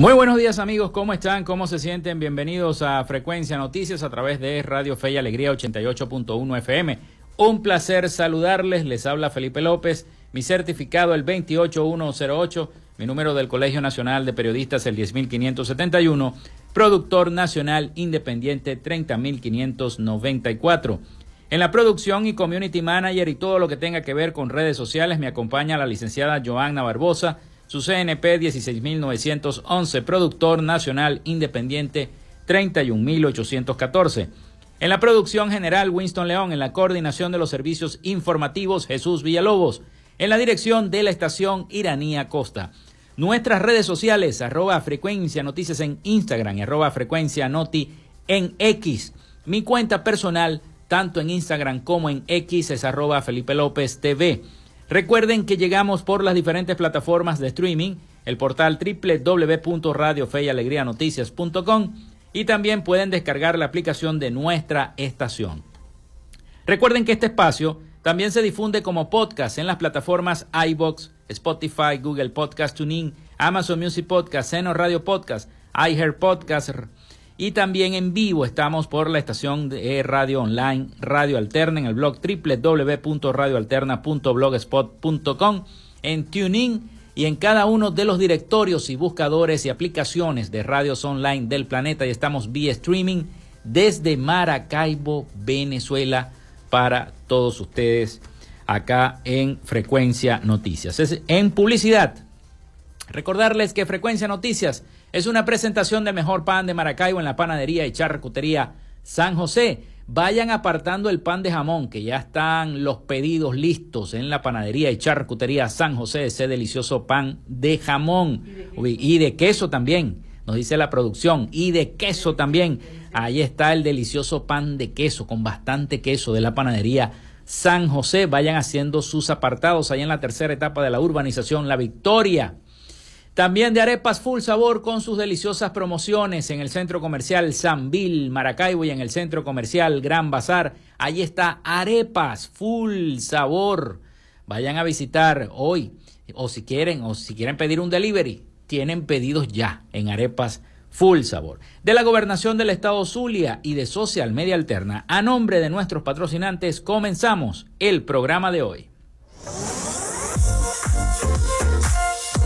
Muy buenos días amigos, ¿cómo están? ¿Cómo se sienten? Bienvenidos a Frecuencia Noticias a través de Radio Fe y Alegría 88.1 FM. Un placer saludarles, les habla Felipe López, mi certificado el 28108, mi número del Colegio Nacional de Periodistas el 10571, productor nacional independiente 30594. En la producción y community manager y todo lo que tenga que ver con redes sociales me acompaña la licenciada Joanna Barbosa, su CNP 16911, productor nacional independiente 31814. En la producción general Winston León, en la coordinación de los servicios informativos Jesús Villalobos, en la dirección de la estación Iranía Costa. Nuestras redes sociales, arroba frecuencia noticias en Instagram y arroba frecuencia noti en X. Mi cuenta personal, tanto en Instagram como en X, es arroba Felipe López TV. Recuerden que llegamos por las diferentes plataformas de streaming, el portal www.radiofeyalegrianoticias.com y también pueden descargar la aplicación de nuestra estación. Recuerden que este espacio también se difunde como podcast en las plataformas iBox, Spotify, Google Podcast Tuning, Amazon Music Podcast, Seno Radio Podcast, iHeart Podcast, y también en vivo estamos por la estación de radio online Radio Alterna en el blog www.radioalterna.blogspot.com, en TuneIn y en cada uno de los directorios y buscadores y aplicaciones de radios online del planeta. Y estamos vía streaming desde Maracaibo, Venezuela, para todos ustedes acá en Frecuencia Noticias. Es en publicidad. Recordarles que Frecuencia Noticias es una presentación del mejor pan de Maracaibo en la panadería y charcutería San José. Vayan apartando el pan de jamón, que ya están los pedidos listos en la panadería y charcutería San José, ese delicioso pan de jamón y de queso también, nos dice la producción, y de queso también. Ahí está el delicioso pan de queso, con bastante queso de la panadería San José. Vayan haciendo sus apartados ahí en la tercera etapa de la urbanización La Victoria. También de arepas full sabor con sus deliciosas promociones en el centro comercial Sanville, Maracaibo y en el centro comercial Gran Bazar. Ahí está arepas full sabor. Vayan a visitar hoy o si quieren o si quieren pedir un delivery, tienen pedidos ya en arepas full sabor. De la gobernación del estado Zulia y de Social Media Alterna, a nombre de nuestros patrocinantes, comenzamos el programa de hoy.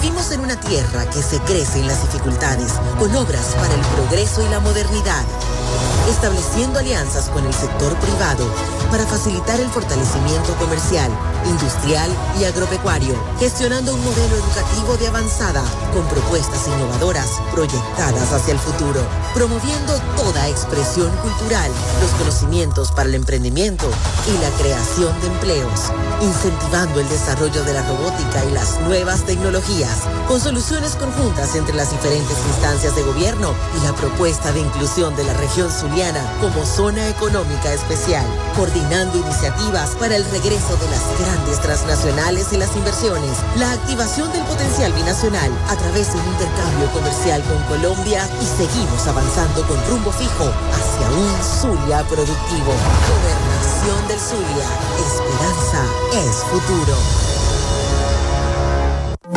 Vivimos en una tierra que se crece en las dificultades, con obras para el progreso y la modernidad, estableciendo alianzas con el sector privado para facilitar el fortalecimiento comercial, industrial y agropecuario, gestionando un modelo educativo de avanzada con propuestas innovadoras proyectadas hacia el futuro, promoviendo toda expresión cultural, los conocimientos para el emprendimiento y la creación de empleos, incentivando el desarrollo de la robótica y las nuevas tecnologías, con soluciones conjuntas entre las diferentes instancias de gobierno y la propuesta de inclusión de la región zuliana como zona económica especial, coordinando iniciativas para el regreso de las grandes transnacionales y las inversiones, la activación del potencial binacional a través de un intercambio comercial con Colombia y seguimos avanzando con rumbo fijo hacia un Zulia productivo. Gobernación del Zulia. Esperanza es futuro.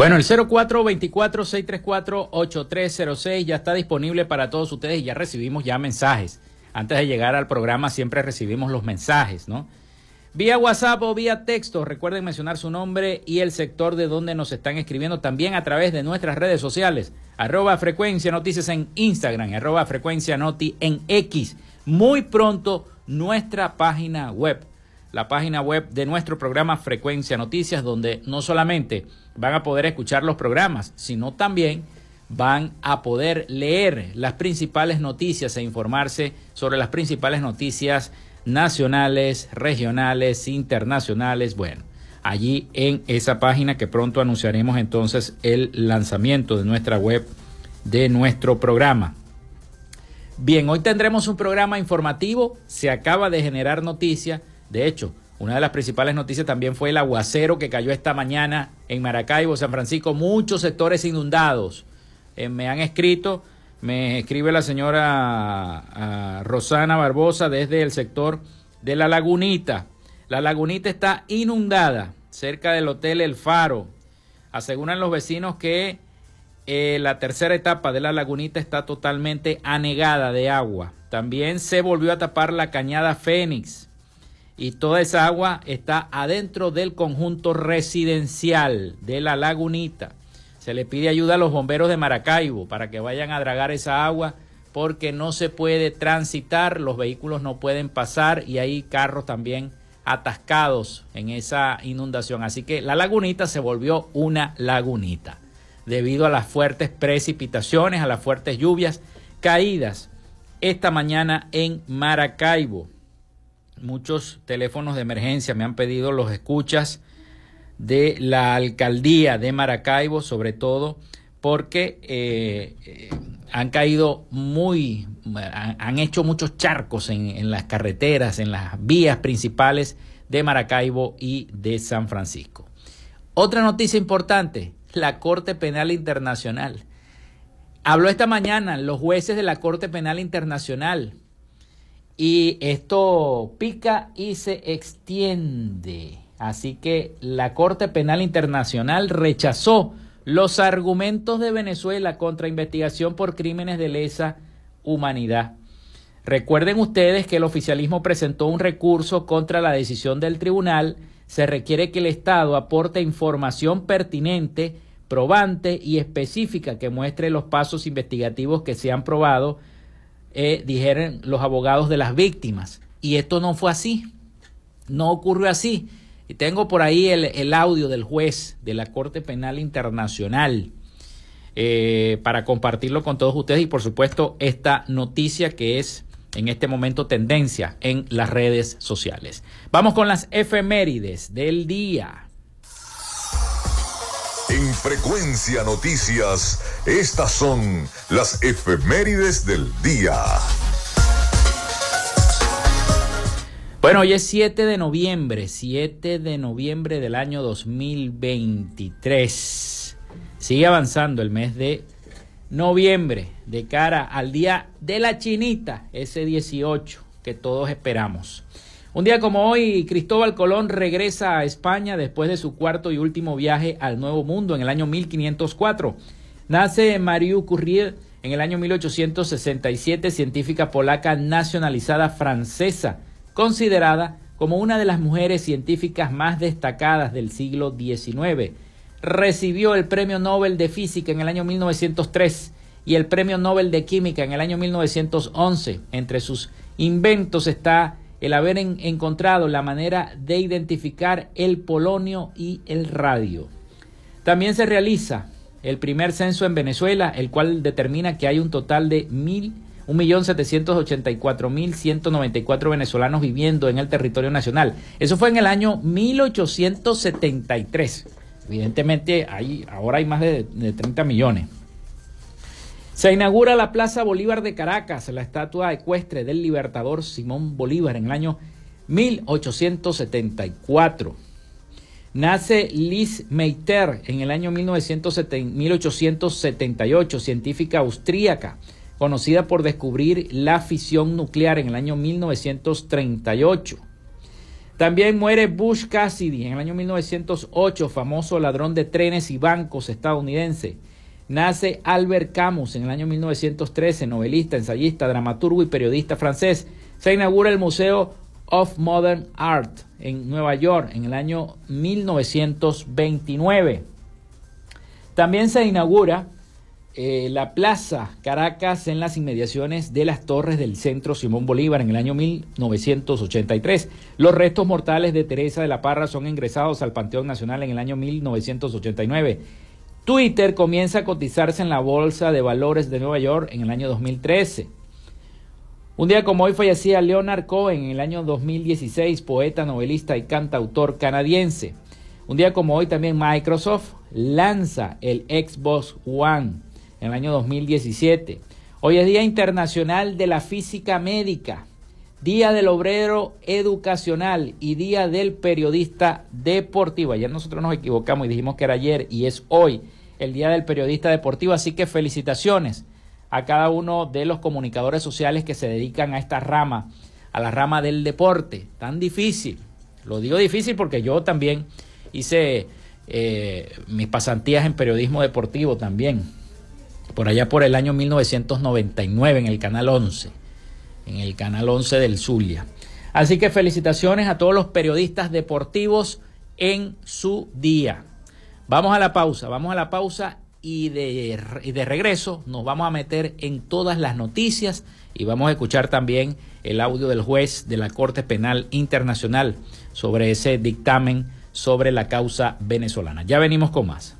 Bueno, el 0424-634-8306 ya está disponible para todos ustedes y ya recibimos ya mensajes. Antes de llegar al programa siempre recibimos los mensajes, ¿no? Vía WhatsApp o vía texto, recuerden mencionar su nombre y el sector de donde nos están escribiendo también a través de nuestras redes sociales, arroba frecuencia noticias en Instagram, arroba frecuencia noti en X. Muy pronto nuestra página web, la página web de nuestro programa Frecuencia Noticias, donde no solamente van a poder escuchar los programas, sino también van a poder leer las principales noticias e informarse sobre las principales noticias nacionales, regionales, internacionales. Bueno, allí en esa página que pronto anunciaremos entonces el lanzamiento de nuestra web de nuestro programa. Bien, hoy tendremos un programa informativo, se acaba de generar noticia, de hecho, una de las principales noticias también fue el aguacero que cayó esta mañana en Maracaibo, San Francisco, muchos sectores inundados. Eh, me han escrito, me escribe la señora Rosana Barbosa desde el sector de La Lagunita. La Lagunita está inundada cerca del Hotel El Faro. Aseguran los vecinos que eh, la tercera etapa de La Lagunita está totalmente anegada de agua. También se volvió a tapar la cañada Fénix y toda esa agua está adentro del conjunto residencial de la lagunita. Se le pide ayuda a los bomberos de Maracaibo para que vayan a dragar esa agua porque no se puede transitar, los vehículos no pueden pasar y hay carros también atascados en esa inundación. Así que la lagunita se volvió una lagunita debido a las fuertes precipitaciones, a las fuertes lluvias caídas esta mañana en Maracaibo muchos teléfonos de emergencia me han pedido los escuchas de la alcaldía de Maracaibo, sobre todo porque eh, eh, han caído muy, han, hecho muchos charcos en, en las carreteras, en las vías principales de Maracaibo y de San Francisco. Otra noticia importante, la Corte Penal Internacional. Habló esta mañana los jueces de la Corte Penal Internacional y esto pica y se extiende. Así que la Corte Penal Internacional rechazó los argumentos de Venezuela contra investigación por crímenes de lesa humanidad. Recuerden ustedes que el oficialismo presentó un recurso contra la decisión del tribunal. Se requiere que el Estado aporte información pertinente, probante y específica que muestre los pasos investigativos que se han probado eh, dijeron los abogados de las víctimas. Y esto no fue así, no ocurrió así. Y tengo por ahí el, audio del juez de la Corte Penal Internacional. eh, para compartirlo con todos ustedes y por supuesto esta noticia que es en este momento tendencia en las redes sociales. Vamos con las efemérides del día. En Frecuencia Noticias, estas son las efemérides del día. Bueno, hoy es 7 de noviembre, 7 de noviembre del año 2023. Sigue avanzando el mes de noviembre de cara al día de la chinita, ese 18 que todos esperamos. Un día como hoy, Cristóbal Colón regresa a España después de su cuarto y último viaje al Nuevo Mundo en el año 1504. Nace Marie Curie en el año 1867, científica polaca nacionalizada francesa considerada como una de las mujeres científicas más destacadas del siglo XIX. Recibió el Premio Nobel de Física en el año 1903 y el Premio Nobel de Química en el año 1911. Entre sus inventos está el haber encontrado la manera de identificar el polonio y el radio. También se realiza el primer censo en Venezuela, el cual determina que hay un total de mil 1.784.194 venezolanos viviendo en el territorio nacional. Eso fue en el año 1873. Evidentemente, hay, ahora hay más de, de 30 millones. Se inaugura la Plaza Bolívar de Caracas, la estatua ecuestre del libertador Simón Bolívar en el año 1874. Nace Liz Meiter en el año 1878, científica austríaca conocida por descubrir la fisión nuclear en el año 1938. También muere Bush Cassidy en el año 1908, famoso ladrón de trenes y bancos estadounidense. Nace Albert Camus en el año 1913, novelista, ensayista, dramaturgo y periodista francés. Se inaugura el Museo of Modern Art en Nueva York en el año 1929. También se inaugura eh, la Plaza Caracas en las inmediaciones de las torres del Centro Simón Bolívar en el año 1983. Los restos mortales de Teresa de la Parra son ingresados al Panteón Nacional en el año 1989. Twitter comienza a cotizarse en la Bolsa de Valores de Nueva York en el año 2013. Un día como hoy fallecía Leonard Cohen en el año 2016, poeta, novelista y cantautor canadiense. Un día como hoy también Microsoft lanza el Xbox One en el año 2017. Hoy es Día Internacional de la Física Médica, Día del Obrero Educacional y Día del Periodista Deportivo. Ayer nosotros nos equivocamos y dijimos que era ayer y es hoy el Día del Periodista Deportivo, así que felicitaciones a cada uno de los comunicadores sociales que se dedican a esta rama, a la rama del deporte, tan difícil. Lo digo difícil porque yo también hice eh, mis pasantías en periodismo deportivo también por allá por el año 1999 en el Canal 11, en el Canal 11 del Zulia. Así que felicitaciones a todos los periodistas deportivos en su día. Vamos a la pausa, vamos a la pausa y de, y de regreso nos vamos a meter en todas las noticias y vamos a escuchar también el audio del juez de la Corte Penal Internacional sobre ese dictamen sobre la causa venezolana. Ya venimos con más.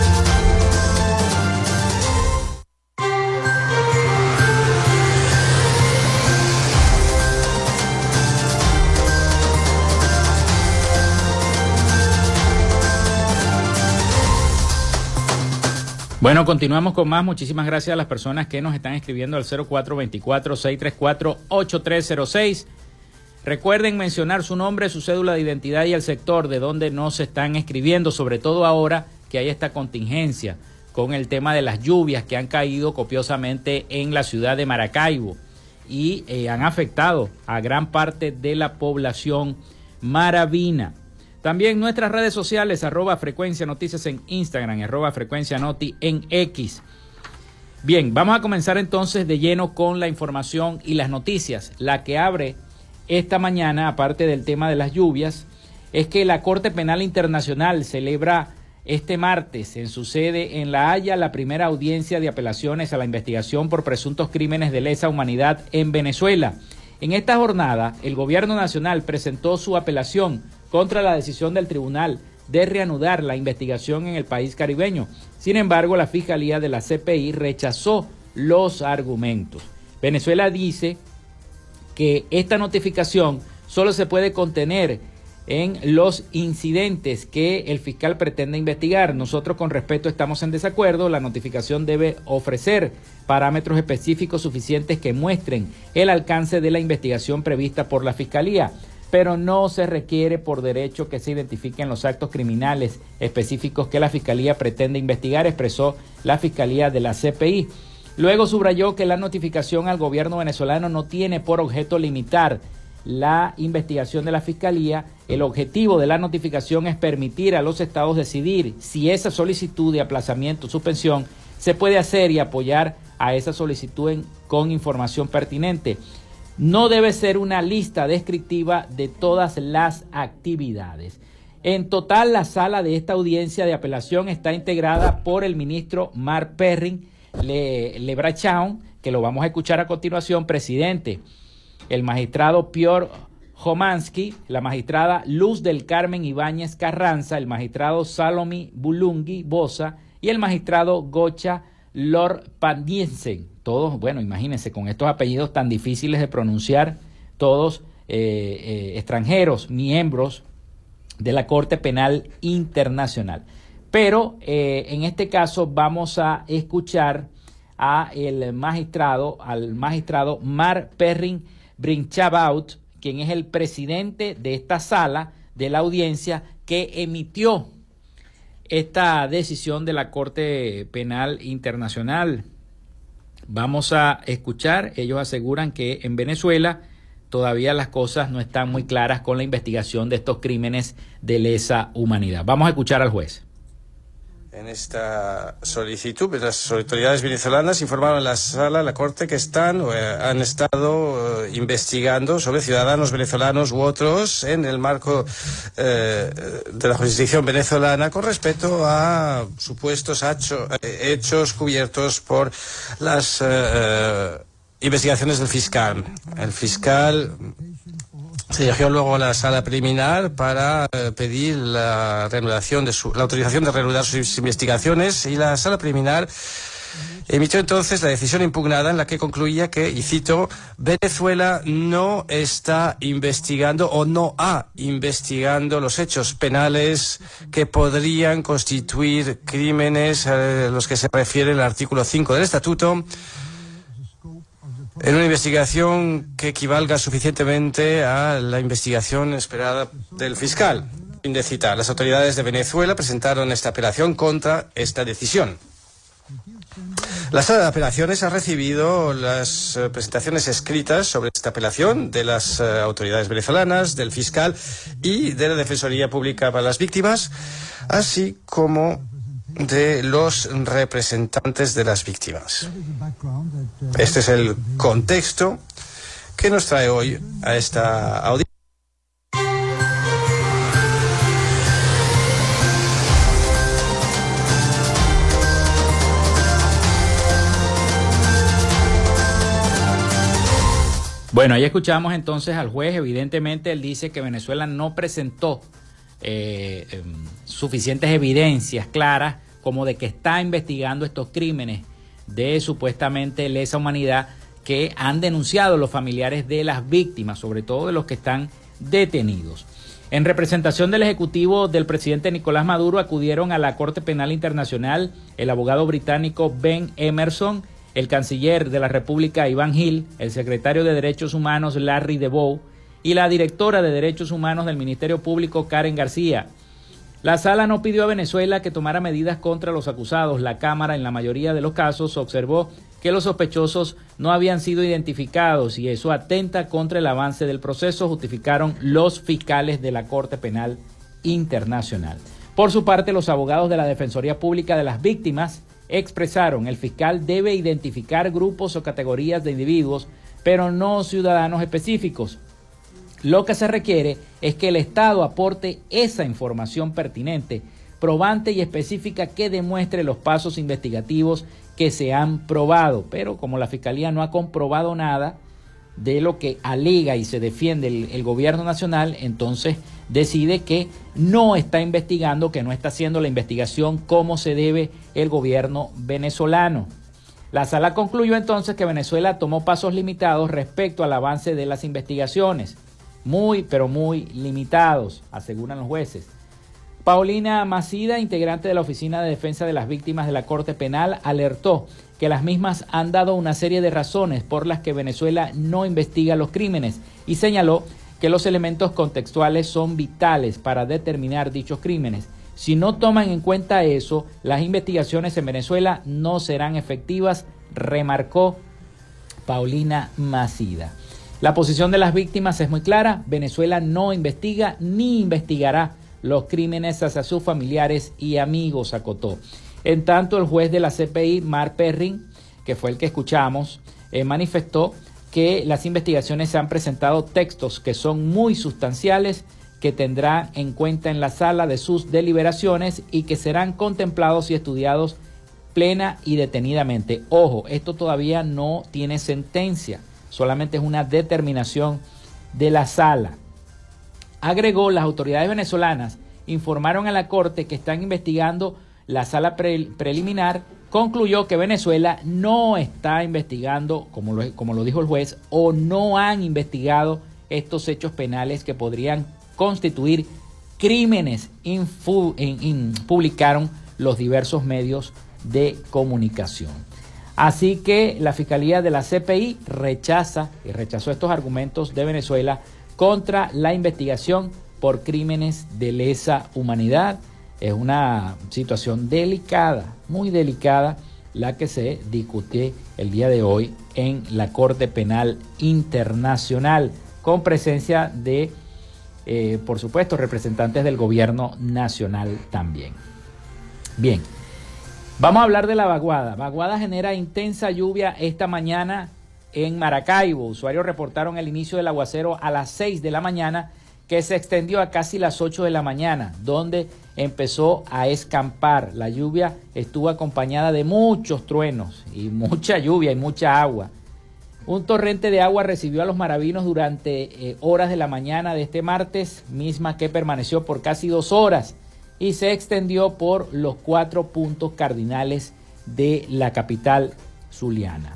Bueno, continuamos con más. Muchísimas gracias a las personas que nos están escribiendo al 0424-634-8306. Recuerden mencionar su nombre, su cédula de identidad y el sector de donde nos están escribiendo, sobre todo ahora que hay esta contingencia con el tema de las lluvias que han caído copiosamente en la ciudad de Maracaibo y eh, han afectado a gran parte de la población maravina. También nuestras redes sociales, arroba frecuencia noticias en Instagram, arroba frecuencia noti en X. Bien, vamos a comenzar entonces de lleno con la información y las noticias. La que abre esta mañana, aparte del tema de las lluvias, es que la Corte Penal Internacional celebra este martes en su sede en La Haya la primera audiencia de apelaciones a la investigación por presuntos crímenes de lesa humanidad en Venezuela. En esta jornada, el gobierno nacional presentó su apelación contra la decisión del tribunal de reanudar la investigación en el país caribeño. Sin embargo, la Fiscalía de la CPI rechazó los argumentos. Venezuela dice que esta notificación solo se puede contener en los incidentes que el fiscal pretende investigar. Nosotros con respeto estamos en desacuerdo. La notificación debe ofrecer parámetros específicos suficientes que muestren el alcance de la investigación prevista por la Fiscalía pero no se requiere por derecho que se identifiquen los actos criminales específicos que la Fiscalía pretende investigar, expresó la Fiscalía de la CPI. Luego subrayó que la notificación al gobierno venezolano no tiene por objeto limitar la investigación de la Fiscalía. El objetivo de la notificación es permitir a los estados decidir si esa solicitud de aplazamiento o suspensión se puede hacer y apoyar a esa solicitud con información pertinente no debe ser una lista descriptiva de todas las actividades. En total, la sala de esta audiencia de apelación está integrada por el ministro Mark Perrin Le, que lo vamos a escuchar a continuación, presidente, el magistrado Pior Jomansky, la magistrada Luz del Carmen Ibáñez Carranza, el magistrado Salomi Bulungi Bosa y el magistrado Gocha Lord Pandiensen todos, bueno, imagínense, con estos apellidos tan difíciles de pronunciar, todos eh, eh, extranjeros, miembros de la Corte Penal Internacional. Pero eh, en este caso vamos a escuchar a el magistrado, al magistrado Mar Perrin Brinchabaut, quien es el presidente de esta sala de la audiencia que emitió esta decisión de la Corte Penal Internacional Vamos a escuchar, ellos aseguran que en Venezuela todavía las cosas no están muy claras con la investigación de estos crímenes de lesa humanidad. Vamos a escuchar al juez. En esta solicitud, pues, las autoridades venezolanas informaron a la sala, a la corte, que están o eh, han estado eh, investigando sobre ciudadanos venezolanos u otros en el marco eh, de la jurisdicción venezolana con respecto a supuestos hechos cubiertos por las investigaciones del fiscal. El fiscal se dirigió luego a la sala preliminar para eh, pedir la reanudación de su, la autorización de reanudar sus investigaciones y la sala preliminar emitió entonces la decisión impugnada en la que concluía que, y cito, Venezuela no está investigando o no ha investigando los hechos penales que podrían constituir crímenes a los que se refiere el artículo 5 del Estatuto en una investigación que equivalga suficientemente a la investigación esperada del fiscal. Fin de citar, las autoridades de Venezuela presentaron esta apelación contra esta decisión. La sala de apelaciones ha recibido las eh, presentaciones escritas sobre esta apelación de las eh, autoridades venezolanas, del fiscal y de la Defensoría Pública para las Víctimas, así como de los representantes de las víctimas. Este es el contexto que nos trae hoy a esta audiencia. Bueno, ahí escuchamos entonces al juez. Evidentemente, él dice que Venezuela no presentó eh, em, suficientes evidencias claras como de que está investigando estos crímenes de supuestamente lesa humanidad que han denunciado los familiares de las víctimas, sobre todo de los que están detenidos. En representación del Ejecutivo del presidente Nicolás Maduro acudieron a la Corte Penal Internacional el abogado británico Ben Emerson, el canciller de la República Iván Hill, el secretario de Derechos Humanos Larry DeVoe, y la directora de Derechos Humanos del Ministerio Público, Karen García. La sala no pidió a Venezuela que tomara medidas contra los acusados. La Cámara, en la mayoría de los casos, observó que los sospechosos no habían sido identificados y eso atenta contra el avance del proceso, justificaron los fiscales de la Corte Penal Internacional. Por su parte, los abogados de la Defensoría Pública de las Víctimas expresaron, el fiscal debe identificar grupos o categorías de individuos, pero no ciudadanos específicos. Lo que se requiere es que el Estado aporte esa información pertinente, probante y específica que demuestre los pasos investigativos que se han probado. Pero como la Fiscalía no ha comprobado nada de lo que alega y se defiende el, gobierno nacional, entonces decide que no está investigando, que no está haciendo la investigación como se debe el gobierno venezolano. La sala concluyó entonces que Venezuela tomó pasos limitados respecto al avance de las investigaciones muy, pero muy limitados, aseguran los jueces. Paulina Macida, integrante de la Oficina de Defensa de las Víctimas de la Corte Penal, alertó que las mismas han dado una serie de razones por las que Venezuela no investiga los crímenes y señaló que los elementos contextuales son vitales para determinar dichos crímenes. Si no toman en cuenta eso, las investigaciones en Venezuela no serán efectivas, remarcó Paulina Macida. La posición de las víctimas es muy clara. Venezuela no investiga ni investigará los crímenes hacia sus familiares y amigos, acotó. En tanto, el juez de la CPI, Mark Perrin, que fue el que escuchamos, eh, manifestó que las investigaciones se han presentado textos que son muy sustanciales que tendrá en cuenta en la sala de sus deliberaciones y que serán contemplados y estudiados plena y detenidamente. Ojo, esto todavía no tiene sentencia solamente es una determinación de la sala. Agregó, las autoridades venezolanas informaron a la Corte que están investigando la sala preliminar, concluyó que Venezuela no está investigando, como lo, como lo dijo el juez, o no han investigado estos hechos penales que podrían constituir crímenes, publicaron los diversos medios de comunicación. Así que la Fiscalía de la CPI rechaza y rechazó estos argumentos de Venezuela contra la investigación por crímenes de lesa humanidad. Es una situación delicada, muy delicada, la que se discute el día de hoy en la Corte Penal Internacional, con presencia de, eh, por supuesto, representantes del gobierno nacional también. Bien. Vamos a hablar de la vaguada. Vaguada genera intensa lluvia esta mañana en Maracaibo. Usuarios reportaron el inicio del aguacero a las 6 de la mañana que se extendió a casi las 8 de la mañana, donde empezó a escampar. La lluvia estuvo acompañada de muchos truenos y mucha lluvia y mucha agua. Un torrente de agua recibió a los maravinos durante eh, horas de la mañana de este martes, misma que permaneció por casi dos horas y se extendió por los cuatro puntos cardinales de la capital zuliana.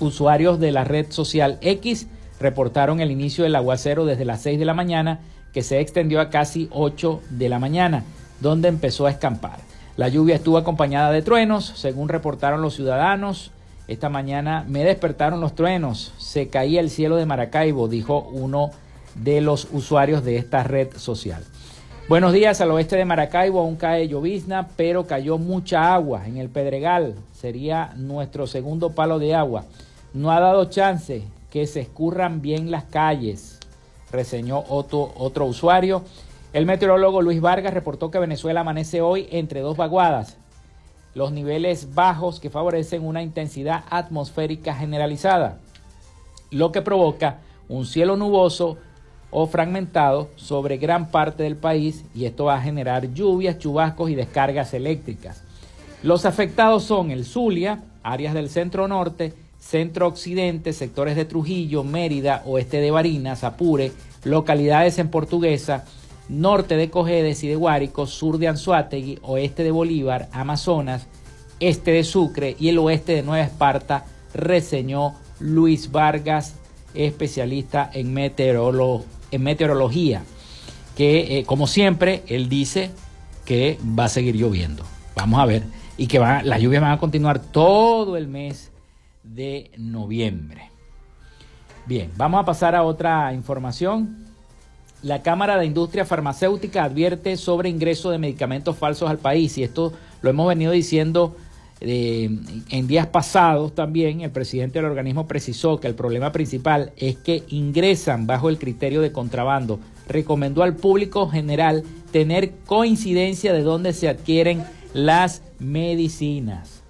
Usuarios de la red social X reportaron el inicio del aguacero desde las 6 de la mañana que se extendió a casi 8 de la mañana, donde empezó a escampar. La lluvia estuvo acompañada de truenos, según reportaron los ciudadanos. Esta mañana me despertaron los truenos, se caía el cielo de Maracaibo, dijo uno de los usuarios de esta red social. Buenos días, al oeste de Maracaibo aún cae llovizna, pero cayó mucha agua en el Pedregal. Sería nuestro segundo palo de agua. No ha dado chance que se escurran bien las calles, reseñó otro, otro usuario. El meteorólogo Luis Vargas reportó que Venezuela amanece hoy entre dos vaguadas. Los niveles bajos que favorecen una intensidad atmosférica generalizada, lo que provoca un cielo nuboso o fragmentado sobre gran parte del país y esto va a generar lluvias, chubascos y descargas eléctricas. Los afectados son el Zulia, áreas del centro norte, centro occidente, sectores de Trujillo, Mérida, oeste de Barinas, Apure, localidades en Portuguesa, norte de Cojedes y de Guárico, sur de Anzuategui, oeste de Bolívar, Amazonas, este de Sucre y el oeste de Nueva Esparta, reseñó Luis Vargas, especialista en meteorología en meteorología, que eh, como siempre él dice que va a seguir lloviendo. Vamos a ver. Y que va, las lluvias van a continuar todo el mes de noviembre. Bien, vamos a pasar a otra información. La Cámara de Industria Farmacéutica advierte sobre ingreso de medicamentos falsos al país y esto lo hemos venido diciendo en días pasados también el presidente del organismo precisó que el problema principal es que ingresan bajo el criterio de contrabando. Recomendó al público general tener coincidencia de dónde se adquieren las medicinas.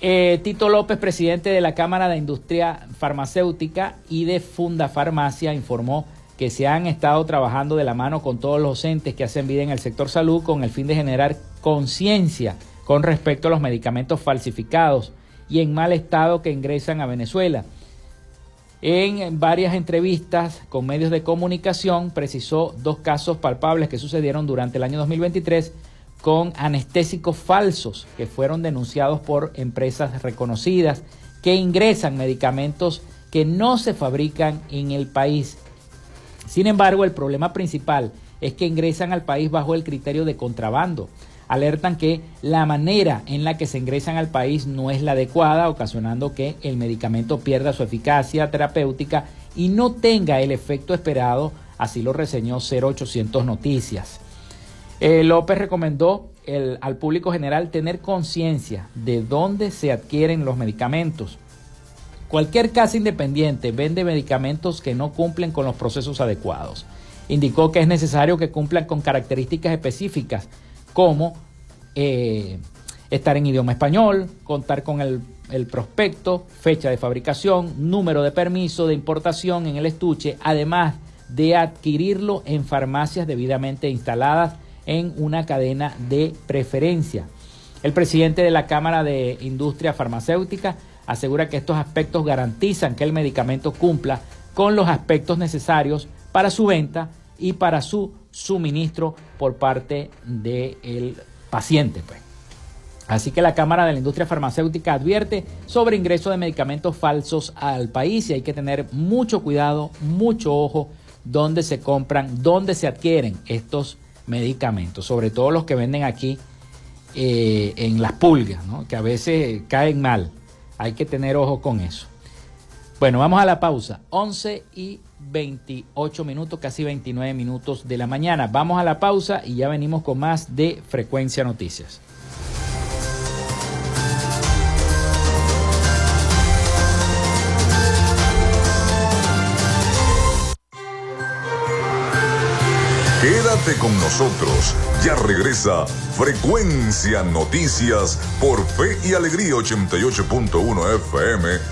Eh, Tito López, presidente de la Cámara de Industria Farmacéutica y de Funda Farmacia, informó que se han estado trabajando de la mano con todos los entes que hacen vida en el sector salud con el fin de generar conciencia con respecto a los medicamentos falsificados y en mal estado que ingresan a Venezuela. En varias entrevistas con medios de comunicación precisó dos casos palpables que sucedieron durante el año 2023 con anestésicos falsos que fueron denunciados por empresas reconocidas que ingresan medicamentos que no se fabrican en el país. Sin embargo, el problema principal es que ingresan al país bajo el criterio de contrabando alertan que la manera en la que se ingresan al país no es la adecuada, ocasionando que el medicamento pierda su eficacia terapéutica y no tenga el efecto esperado, así lo reseñó 0800 Noticias. Eh, López recomendó al público general tener conciencia de dónde se adquieren los medicamentos. Cualquier casa independiente vende medicamentos que no cumplen con los procesos adecuados. Indicó que es necesario que cumplan con características específicas como eh, estar en idioma español, contar con el, el, prospecto, fecha de fabricación, número de permiso de importación en el estuche, además de adquirirlo en farmacias debidamente instaladas en una cadena de preferencia. El presidente de la Cámara de Industria Farmacéutica asegura que estos aspectos garantizan que el medicamento cumpla con los aspectos necesarios para su venta y para su suministro por parte del paciente. Pues. Así que la Cámara de la Industria Farmacéutica advierte sobre ingreso de medicamentos falsos al país y hay que tener mucho cuidado, mucho ojo dónde se compran, dónde se adquieren estos medicamentos, sobre todo los que venden aquí eh, en las pulgas, que a veces caen mal. Hay que tener ojo con eso. Bueno, vamos a la pausa. 11 y 28 minutos, casi 29 minutos de la mañana. Vamos a la pausa y ya venimos con más de Frecuencia Noticias. Quédate con nosotros. Ya regresa Frecuencia Noticias por Fe y Alegría 88.1 FM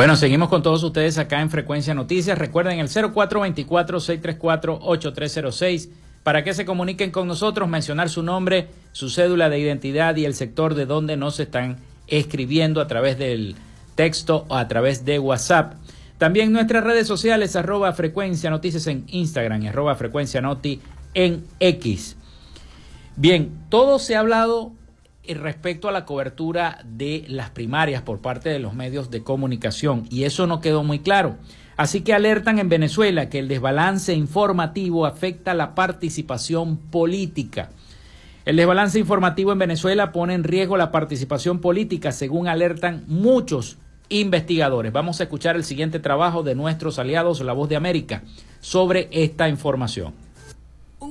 Bueno, seguimos con todos ustedes acá en Frecuencia Noticias. Recuerden el 0424-634-8306 para que se comuniquen con nosotros, mencionar su nombre, su cédula de identidad y el sector de donde nos están escribiendo a través del texto o a través de WhatsApp. También nuestras redes sociales, arroba frecuencia noticias en Instagram y arroba frecuencia noti en X. Bien, todo se ha hablado respecto a la cobertura de las primarias por parte de los medios de comunicación y eso no quedó muy claro. Así que alertan en Venezuela que el desbalance informativo afecta la participación política. El desbalance informativo en Venezuela pone en riesgo la participación política, según alertan muchos investigadores. Vamos a escuchar el siguiente trabajo de nuestros aliados, La Voz de América, sobre esta información.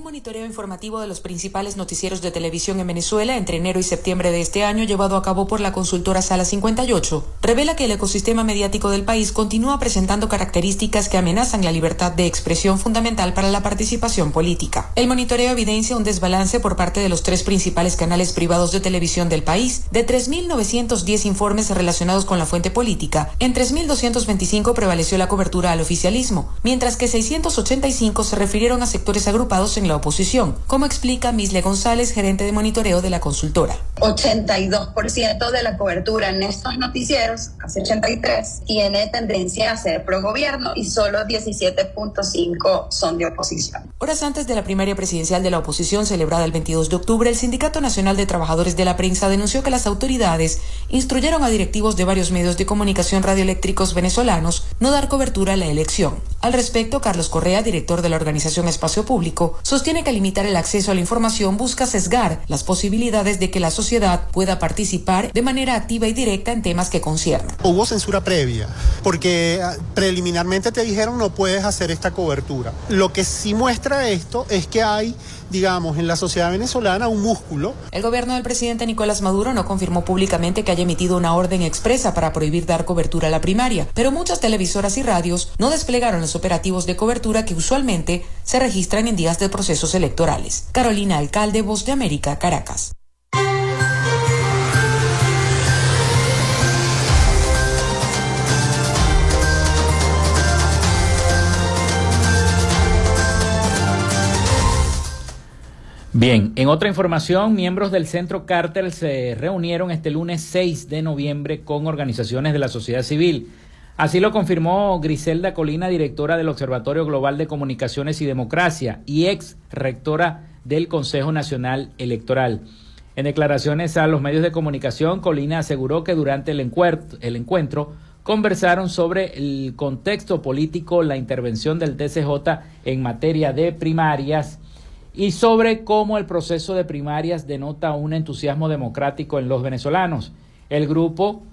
Monitoreo informativo de los principales noticieros de televisión en Venezuela entre enero y septiembre de este año, llevado a cabo por la consultora Sala 58, revela que el ecosistema mediático del país continúa presentando características que amenazan la libertad de expresión fundamental para la participación política. El monitoreo evidencia un desbalance por parte de los tres principales canales privados de televisión del país. De 3.910 informes relacionados con la fuente política, en 3.225 prevaleció la cobertura al oficialismo, mientras que 685 se refirieron a sectores agrupados en la oposición, como explica Misle González, gerente de monitoreo de la consultora. 82% de la cobertura en estos noticieros, casi 83, tiene tendencia a ser pro gobierno y solo 17.5 son de oposición. Horas antes de la primaria presidencial de la oposición celebrada el 22 de octubre, el Sindicato Nacional de Trabajadores de la Prensa denunció que las autoridades instruyeron a directivos de varios medios de comunicación radioeléctricos venezolanos no dar cobertura a la elección. Al respecto, Carlos Correa, director de la organización Espacio Público, sostiene que limitar el acceso a la información busca sesgar las posibilidades de que la sociedad pueda participar de manera activa y directa en temas que conciernen. Hubo censura previa, porque ah, preliminarmente te dijeron no puedes hacer esta cobertura. Lo que sí muestra esto es que hay digamos, en la sociedad venezolana un músculo. El gobierno del presidente Nicolás Maduro no confirmó públicamente que haya emitido una orden expresa para prohibir dar cobertura a la primaria, pero muchas televisoras y radios no desplegaron los operativos de cobertura que usualmente se registran en días de procesos electorales. Carolina Alcalde, Voz de América, Caracas. Bien, en otra información, miembros del Centro Carter se reunieron este lunes 6 de noviembre con organizaciones de la sociedad civil. Así lo confirmó Griselda Colina, directora del Observatorio Global de Comunicaciones y Democracia y ex rectora del Consejo Nacional Electoral. En declaraciones a los medios de comunicación, Colina aseguró que durante el encuentro, el encuentro conversaron sobre el contexto político, la intervención del TCJ en materia de primarias, y sobre cómo el proceso de primarias denota un entusiasmo democrático en los venezolanos. El grupo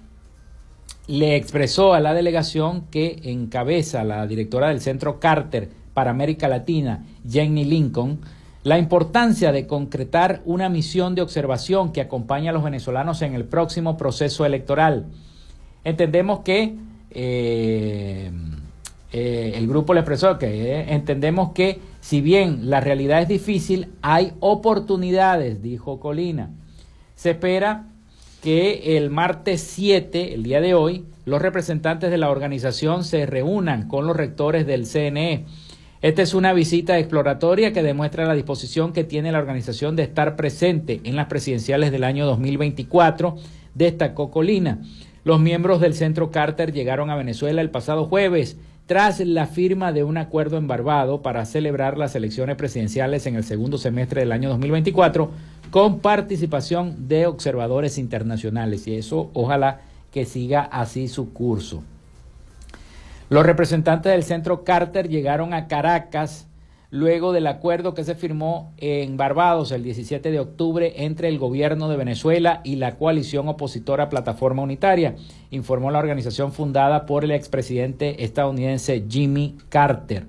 le expresó a la delegación que encabeza la directora del Centro Carter para América Latina, Jenny Lincoln, la importancia de concretar una misión de observación que acompañe a los venezolanos en el próximo proceso electoral. Entendemos que eh, eh, el grupo le expresó que eh, entendemos que si bien la realidad es difícil, hay oportunidades, dijo Colina. Se espera que el martes 7, el día de hoy, los representantes de la organización se reúnan con los rectores del CNE. Esta es una visita exploratoria que demuestra la disposición que tiene la organización de estar presente en las presidenciales del año 2024, destacó Colina. Los miembros del Centro Carter llegaron a Venezuela el pasado jueves tras la firma de un acuerdo en Barbado para celebrar las elecciones presidenciales en el segundo semestre del año 2024 con participación de observadores internacionales y eso ojalá que siga así su curso. Los representantes del centro Carter llegaron a Caracas luego del acuerdo que se firmó en Barbados el 17 de octubre entre el gobierno de Venezuela y la coalición opositora Plataforma Unitaria, informó la organización fundada por el expresidente estadounidense Jimmy Carter.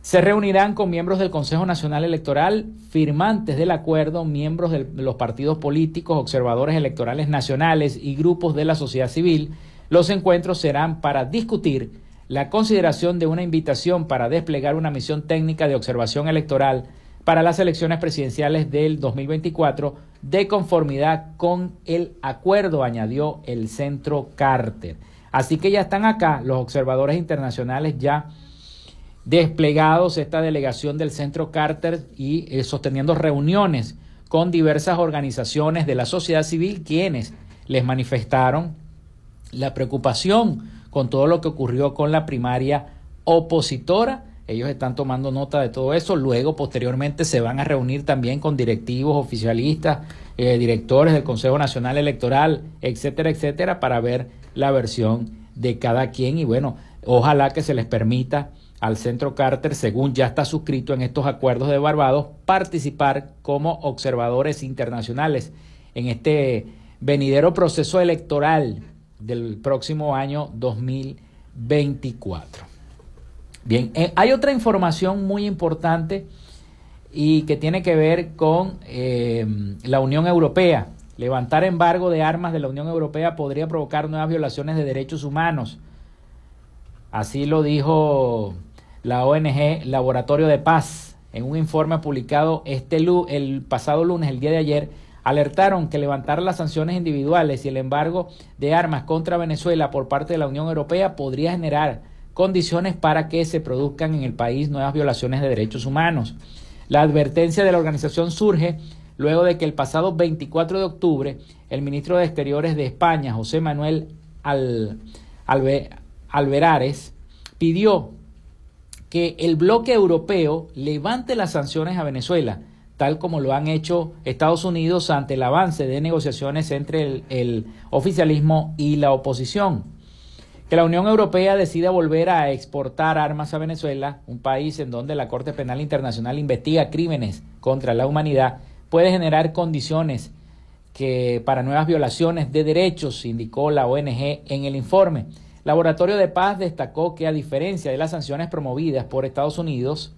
Se reunirán con miembros del Consejo Nacional Electoral, firmantes del acuerdo, miembros de los partidos políticos, observadores electorales nacionales y grupos de la sociedad civil. Los encuentros serán para discutir la consideración de una invitación para desplegar una misión técnica de observación electoral para las elecciones presidenciales del 2024 de conformidad con el acuerdo, añadió el Centro Carter. Así que ya están acá los observadores internacionales ya desplegados, esta delegación del Centro Carter y eh, sosteniendo reuniones con diversas organizaciones de la sociedad civil quienes les manifestaron la preocupación con todo lo que ocurrió con la primaria opositora. Ellos están tomando nota de todo eso. Luego, posteriormente, se van a reunir también con directivos, oficialistas, eh, directores del Consejo Nacional Electoral, etcétera, etcétera, para ver la versión de cada quien. Y bueno, ojalá que se les permita al Centro Carter, según ya está suscrito en estos acuerdos de Barbados, participar como observadores internacionales en este venidero proceso electoral del próximo año 2024. Bien, eh, hay otra información muy importante y que tiene que ver con eh, la Unión Europea. Levantar embargo de armas de la Unión Europea podría provocar nuevas violaciones de derechos humanos. Así lo dijo la ONG Laboratorio de Paz en un informe publicado este el pasado lunes, el día de ayer, alertaron que levantar las sanciones individuales y el embargo de armas contra Venezuela por parte de la Unión Europea podría generar condiciones para que se produzcan en el país nuevas violaciones de derechos humanos. La advertencia de la organización surge luego de que el pasado 24 de octubre el ministro de Exteriores de España, José Manuel Alverares, pidió que el bloque europeo levante las sanciones a Venezuela tal como lo han hecho Estados Unidos ante el avance de negociaciones entre el, oficialismo y la oposición. Que la Unión Europea decida volver a exportar armas a Venezuela, un país en donde la Corte Penal Internacional investiga crímenes contra la humanidad, puede generar condiciones que para nuevas violaciones de derechos, indicó la ONG en el informe. Laboratorio de Paz destacó que a diferencia de las sanciones promovidas por Estados Unidos,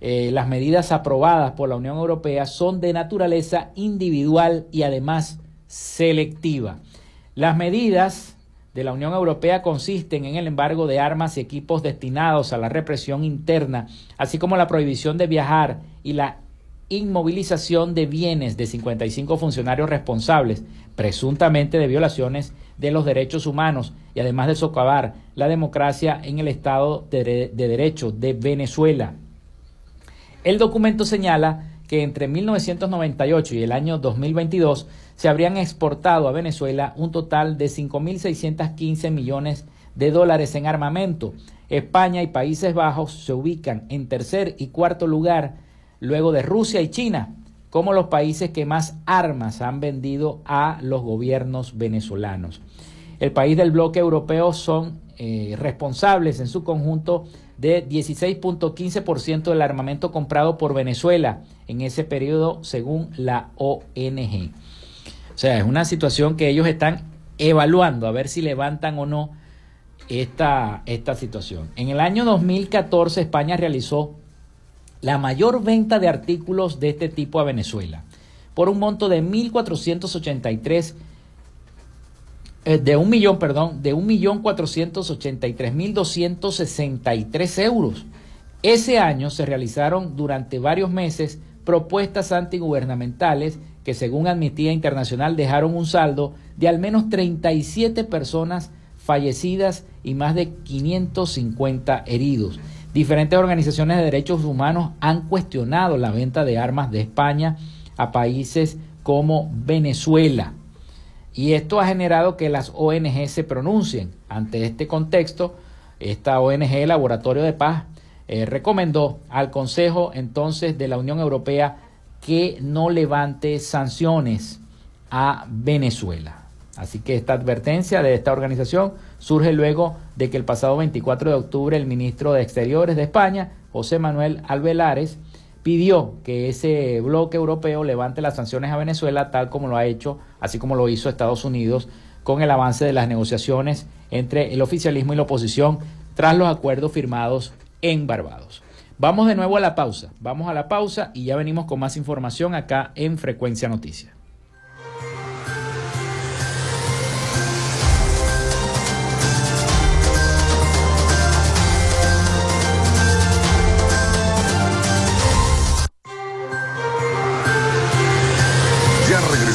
eh, las medidas aprobadas por la Unión Europea son de naturaleza individual y además selectiva. Las medidas de la Unión Europea consisten en el embargo de armas y equipos destinados a la represión interna, así como la prohibición de viajar y la inmovilización de bienes de 55 funcionarios responsables, presuntamente de violaciones de los derechos humanos y además de socavar la democracia en el Estado de Derecho de Venezuela. El documento señala que entre 1998 y el año 2022 se habrían exportado a Venezuela un total de 5.615 millones de dólares en armamento. España y Países Bajos se ubican en tercer y cuarto lugar, luego de Rusia y China, como los países que más armas han vendido a los gobiernos venezolanos. El país del bloque europeo son eh, responsables en su conjunto de 16.15% del armamento comprado por Venezuela en ese periodo según la ONG. O sea, es una situación que ellos están evaluando a ver si levantan o no esta, esta situación. En el año 2014 España realizó la mayor venta de artículos de este tipo a Venezuela por un monto de 1.483 eh, de un millón, perdón, de un millón cuatrocientos ochenta y tres mil doscientos sesenta y tres euros. Ese año se realizaron durante varios meses propuestas antigubernamentales que según Amnistía Internacional dejaron un saldo de al menos 37 personas fallecidas y más de 550 heridos. Diferentes organizaciones de derechos humanos han cuestionado la venta de armas de España a países como Venezuela. Y esto ha generado que las ONG se pronuncien. Ante este contexto, esta ONG, Laboratorio de Paz, eh, recomendó al Consejo entonces de la Unión Europea que no levante sanciones a Venezuela. Así que esta advertencia de esta organización surge luego de que el pasado 24 de octubre el ministro de Exteriores de España, José Manuel Albelares, pidió que ese bloque europeo levante las sanciones a Venezuela tal como lo ha hecho, así como lo hizo Estados Unidos con el avance de las negociaciones entre el oficialismo y la oposición tras los acuerdos firmados en Barbados. Vamos de nuevo a la pausa, vamos a la pausa y ya venimos con más información acá en Frecuencia Noticias.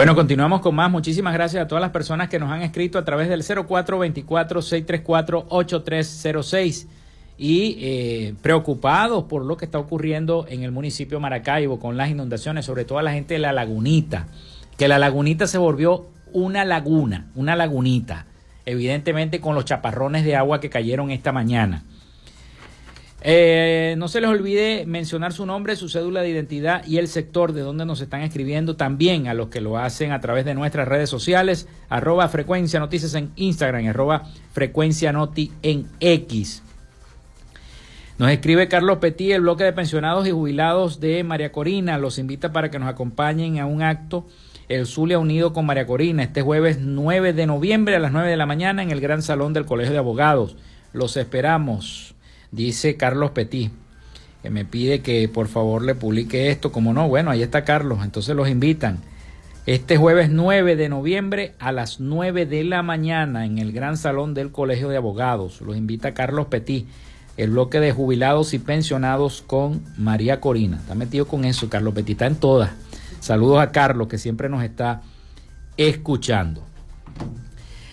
Bueno, continuamos con más. Muchísimas gracias a todas las personas que nos han escrito a través del 0424-634-8306 y eh, preocupados por lo que está ocurriendo en el municipio Maracaibo con las inundaciones, sobre todo a la gente de la lagunita, que la lagunita se volvió una laguna, una lagunita, evidentemente con los chaparrones de agua que cayeron esta mañana. Eh, no se les olvide mencionar su nombre, su cédula de identidad y el sector de donde nos están escribiendo. También a los que lo hacen a través de nuestras redes sociales, arroba frecuencia noticias en Instagram, arroba frecuencia noti en X. Nos escribe Carlos Petit, el bloque de pensionados y jubilados de María Corina. Los invita para que nos acompañen a un acto, el Zulia Unido con María Corina, este jueves 9 de noviembre a las 9 de la mañana en el Gran Salón del Colegio de Abogados. Los esperamos. Dice Carlos Petit, que me pide que por favor le publique esto. Como no, bueno, ahí está Carlos, entonces los invitan. Este jueves 9 de noviembre a las 9 de la mañana en el Gran Salón del Colegio de Abogados. Los invita Carlos Petit, el bloque de jubilados y pensionados con María Corina. Está metido con eso, Carlos Petit, está en todas. Saludos a Carlos que siempre nos está escuchando.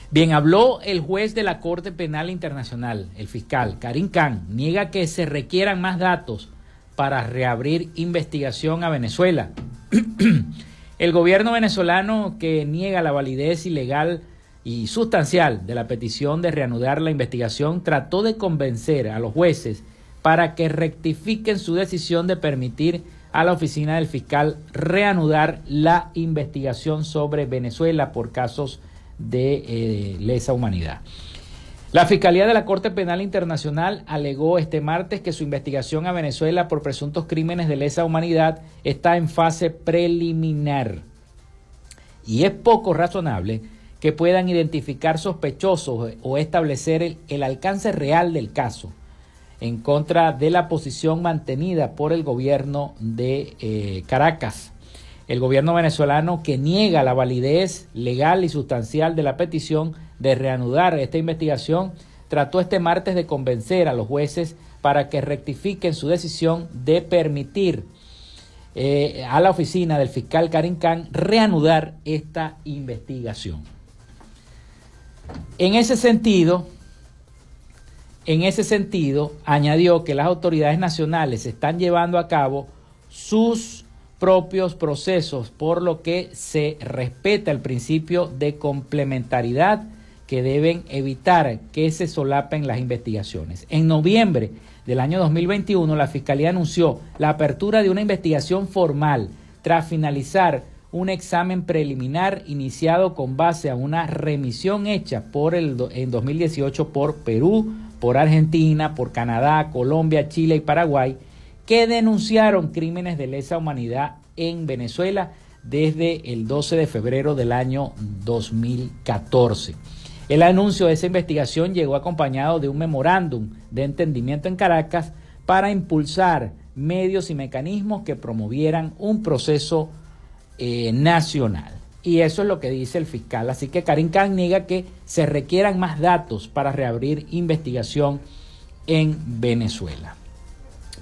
Bien, habló el juez de la Corte Penal Internacional, el fiscal Karim Khan, niega que se requieran más datos para reabrir investigación a Venezuela. el gobierno venezolano que niega la validez ilegal y sustancial de la petición de reanudar la investigación trató de convencer a los jueces para que rectifiquen su decisión de permitir a la oficina del fiscal reanudar la investigación sobre Venezuela por casos de eh, lesa humanidad. La Fiscalía de la Corte Penal Internacional alegó este martes que su investigación a Venezuela por presuntos crímenes de lesa humanidad está en fase preliminar y es poco razonable que puedan identificar sospechosos o establecer el, alcance real del caso en contra de la posición mantenida por el gobierno de eh, Caracas El gobierno venezolano que niega la validez legal y sustancial de la petición de reanudar esta investigación trató este martes de convencer a los jueces para que rectifiquen su decisión de permitir eh, a la oficina del fiscal Karim Khan reanudar esta investigación. En ese sentido, en ese sentido, añadió que las autoridades nacionales están llevando a cabo sus propios procesos, por lo que se respeta el principio de complementariedad que deben evitar que se solapen las investigaciones. En noviembre del año 2021, la Fiscalía anunció la apertura de una investigación formal tras finalizar un examen preliminar iniciado con base a una remisión hecha por el, en 2018 por Perú, por Argentina, por Canadá, Colombia, Chile y Paraguay, que denunciaron crímenes de lesa humanidad en Venezuela desde el 12 de febrero del año 2014. El anuncio de esa investigación llegó acompañado de un memorándum de entendimiento en Caracas para impulsar medios y mecanismos que promovieran un proceso eh, nacional. Y eso es lo que dice el fiscal. Así que Karim Khan niega que se requieran más datos para reabrir investigación en Venezuela.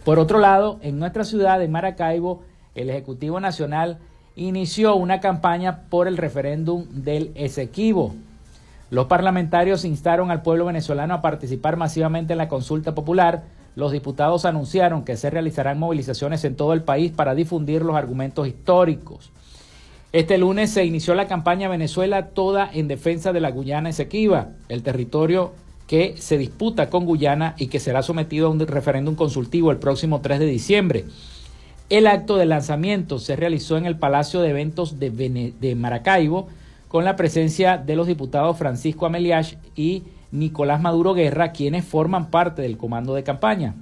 Por otro lado, en nuestra ciudad de Maracaibo, el Ejecutivo Nacional inició una campaña por el referéndum del Esequibo los parlamentarios instaron al pueblo venezolano a participar masivamente en la consulta popular. Los diputados anunciaron que se realizarán movilizaciones en todo el país para difundir los argumentos históricos. Este lunes se inició la campaña Venezuela toda en defensa de la Guyana Esequiba, el territorio que se disputa con Guyana y que será sometido a un referéndum consultivo el próximo 3 de diciembre. El acto de lanzamiento se realizó en el Palacio de Eventos de, Maracaibo, con la presencia de los diputados Francisco Ameliach y Nicolás Maduro Guerra, quienes forman parte del comando de campaña.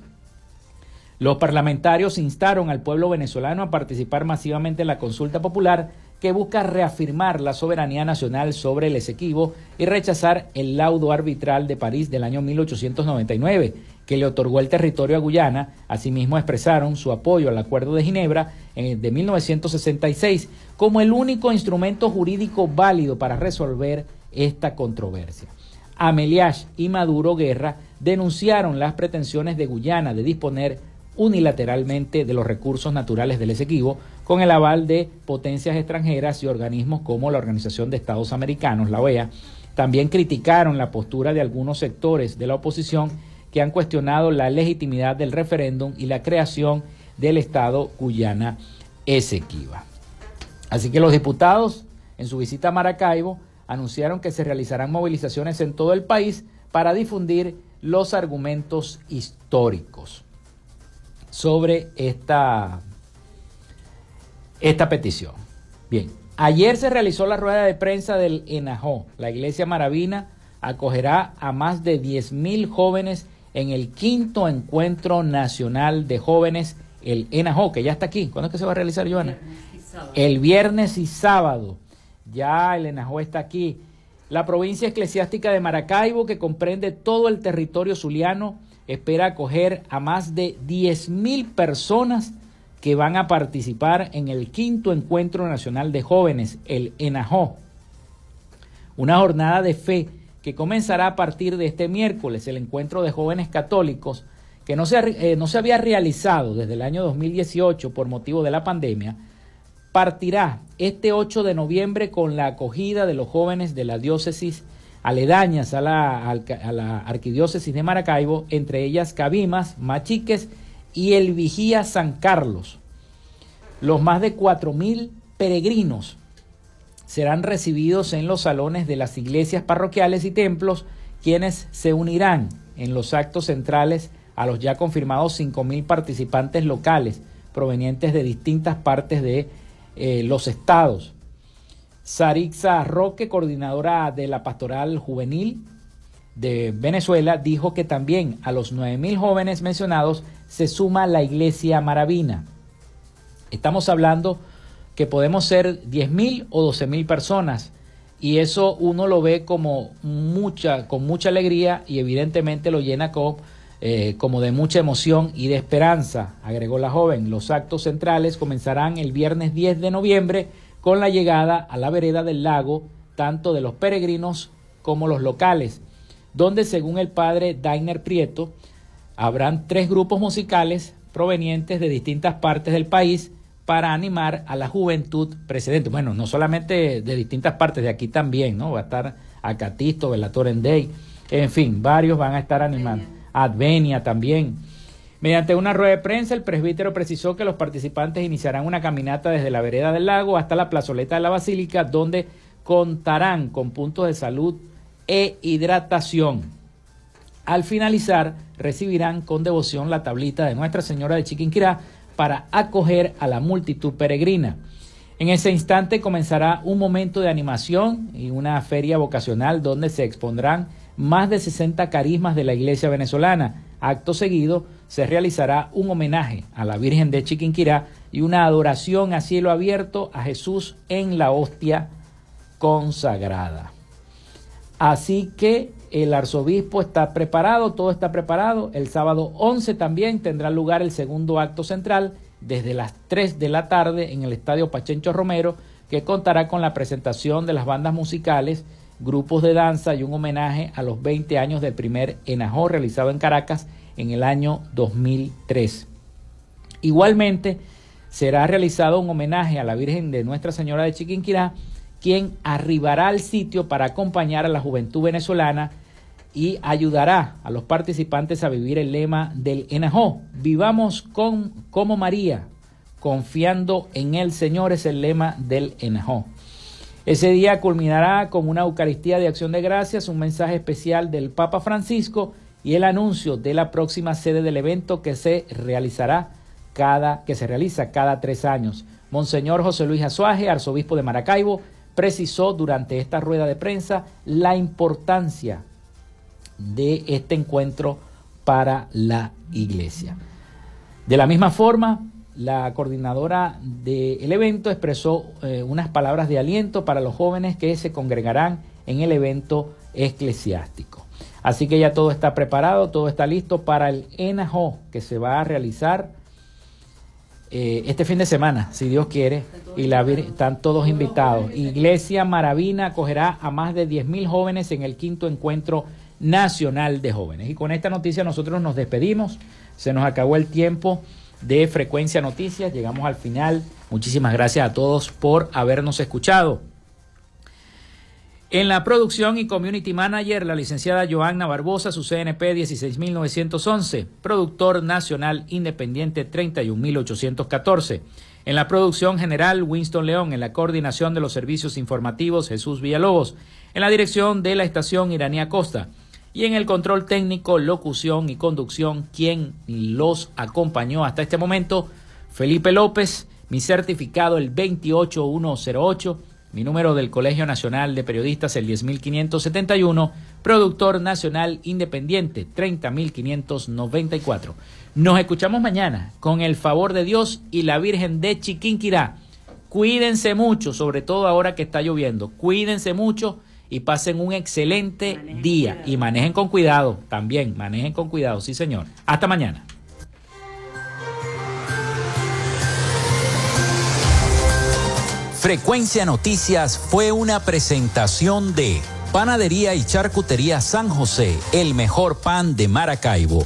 Los parlamentarios instaron al pueblo venezolano a participar masivamente en la consulta popular que busca reafirmar la soberanía nacional sobre el Esequibo y rechazar el laudo arbitral de París del año 1899, que le otorgó el territorio a Guyana. Asimismo expresaron su apoyo al Acuerdo de Ginebra de 1966 como el único instrumento jurídico válido para resolver esta controversia. Ameliash y Maduro Guerra denunciaron las pretensiones de Guyana de disponer unilateralmente de los recursos naturales del Esequibo con el aval de potencias extranjeras y organismos como la Organización de Estados Americanos, la OEA. También criticaron la postura de algunos sectores de la oposición que han cuestionado la legitimidad del referéndum y la creación del Estado Guyana Esequiba. Así que los diputados, en su visita a Maracaibo, anunciaron que se realizarán movilizaciones en todo el país para difundir los argumentos históricos sobre esta, esta petición. Bien, ayer se realizó la rueda de prensa del ENAJO. La Iglesia Maravina acogerá a más de 10.000 jóvenes en el quinto encuentro nacional de jóvenes, el ENAJO, que ya está aquí. ¿Cuándo es que se va a realizar, Joana? El viernes y sábado. Ya el ENAJO está aquí. La provincia eclesiástica de Maracaibo, que comprende todo el territorio zuliano, espera acoger a más de 10.000 personas que van a participar en el quinto encuentro nacional de jóvenes, el ENAJO. Una jornada de fe que comenzará a partir de este miércoles, el encuentro de jóvenes católicos, que no se, eh, no se había realizado desde el año 2018 por motivo de la pandemia, partirá este 8 de noviembre con la acogida de los jóvenes de la diócesis aledañas a la, a la arquidiócesis de Maracaibo, entre ellas Cabimas, Machiques y el Vigía San Carlos. Los más de 4.000 peregrinos serán recibidos en los salones de las iglesias parroquiales y templos, quienes se unirán en los actos centrales a los ya confirmados 5.000 participantes locales provenientes de distintas partes de eh, los estados. Sarixa Roque, coordinadora de la Pastoral Juvenil de Venezuela, dijo que también a los 9.000 jóvenes mencionados se suma la Iglesia Maravina. Estamos hablando que podemos ser 10.000 o 12.000 personas y eso uno lo ve como mucha, con mucha alegría y evidentemente lo llena eh, como de mucha emoción y de esperanza, agregó la joven. Los actos centrales comenzarán el viernes 10 de noviembre con la llegada a la vereda del lago tanto de los peregrinos como los locales, donde según el padre Dainer Prieto, habrán tres grupos musicales provenientes de distintas partes del país para animar a la juventud precedente. Bueno, no solamente de distintas partes, de aquí también, ¿no? Va a estar Acatisto, Velator Day, en fin, varios van a estar animando. Advenia también. Mediante una rueda de prensa, el presbítero precisó que los participantes iniciarán una caminata desde la vereda del lago hasta la plazoleta de la Basílica, donde contarán con puntos de salud e hidratación. Al finalizar, recibirán con devoción la tablita de Nuestra Señora de Chiquinquirá para acoger a la multitud peregrina. En ese instante comenzará un momento de animación y una feria vocacional donde se expondrán más de 60 carismas de la iglesia venezolana. Acto seguido se realizará un homenaje a la Virgen de Chiquinquirá y una adoración a cielo abierto a Jesús en la hostia consagrada. Así que el arzobispo está preparado, todo está preparado. El sábado 11 también tendrá lugar el segundo acto central desde las 3 de la tarde en el Estadio Pachencho Romero, que contará con la presentación de las bandas musicales, grupos de danza y un homenaje a los 20 años del primer Enajó realizado en Caracas en el año 2003. Igualmente, será realizado un homenaje a la Virgen de Nuestra Señora de Chiquinquirá, quien arribará al sitio para acompañar a la juventud venezolana y ayudará a los participantes a vivir el lema del Enajó. Vivamos con, como María, confiando en el Señor es el lema del Enajó. Ese día culminará con una Eucaristía de Acción de Gracias, un mensaje especial del Papa Francisco y el anuncio de la próxima sede del evento que se realizará cada, que se realiza cada tres años. Monseñor José Luis Azuaje, arzobispo de Maracaibo, precisó durante esta rueda de prensa la importancia de este encuentro para la iglesia. De la misma forma, la coordinadora del evento expresó eh, unas palabras de aliento para los jóvenes que se congregarán en el evento eclesiástico. Así que ya todo está preparado, todo está listo para el ENAJO que se va a realizar eh, este fin de semana, si Dios quiere, y la están todos invitados. Iglesia Maravina acogerá a más de 10.000 jóvenes en el quinto encuentro nacional de jóvenes. Y con esta noticia nosotros nos despedimos. Se nos acabó el tiempo de Frecuencia Noticias. Llegamos al final. Muchísimas gracias a todos por habernos escuchado. En la producción y community manager, la licenciada Joanna Barbosa, su CNP 16911, productor nacional independiente 31814. En la producción general, Winston León. En la coordinación de los servicios informativos, Jesús Villalobos. En la dirección de la estación, Iranía Costa. Y en el control técnico, locución y conducción, quien los acompañó hasta este momento, Felipe López, mi certificado el 28108 mi número del Colegio Nacional de Periodistas, el 10571. Productor Nacional Independiente, 30594. Nos escuchamos mañana con el favor de Dios y la Virgen de Chiquinquirá. Cuídense mucho, sobre todo ahora que está lloviendo. Cuídense mucho y pasen un excelente día. Y manejen con cuidado también. Manejen con cuidado, sí señor. Hasta mañana. Frecuencia Noticias fue una presentación de Panadería y Charcutería San José, el mejor pan de Maracaibo.